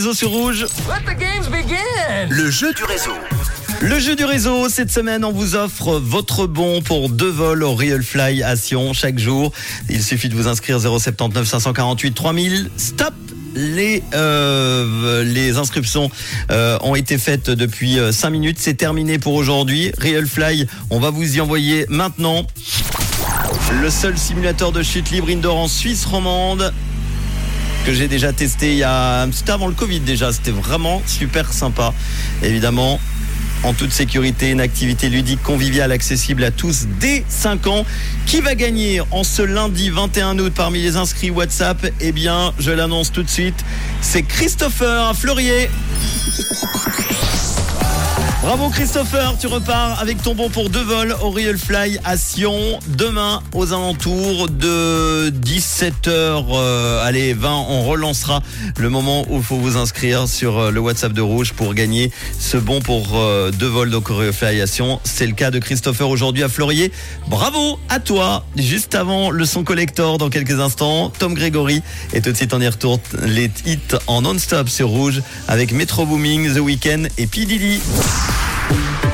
Réseau sur rouge. Let the games begin. Le jeu du réseau. Le jeu du réseau, cette semaine, on vous offre votre bon pour deux vols au Real Fly à Sion chaque jour. Il suffit de vous inscrire 079 548 3000. Stop les, euh, les inscriptions euh, ont été faites depuis 5 minutes. C'est terminé pour aujourd'hui. Real Fly, on va vous y envoyer maintenant. Le seul simulateur de chute libre indoor en Suisse romande que j'ai déjà testé il y a c'était avant le Covid déjà. C'était vraiment super sympa. Évidemment, en toute sécurité, une activité ludique conviviale accessible à tous dès 5 ans. Qui va gagner en ce lundi 21 août parmi les inscrits WhatsApp? Eh bien, je l'annonce tout de suite, c'est Christopher Fleurier. Bravo Christopher, tu repars avec ton bon pour deux vols au Real Fly à Sion demain aux alentours de 17h. Euh, allez, 20, on relancera le moment où il faut vous inscrire sur euh, le WhatsApp de Rouge pour gagner ce bon pour euh, deux vols au Real Fly à Sion. C'est le cas de Christopher aujourd'hui à Fleurier. Bravo à toi. Juste avant le son collector dans quelques instants, Tom Gregory et tout de suite on y retourne les hits en non-stop sur Rouge avec Metro Booming, The Weeknd et P. Thank you.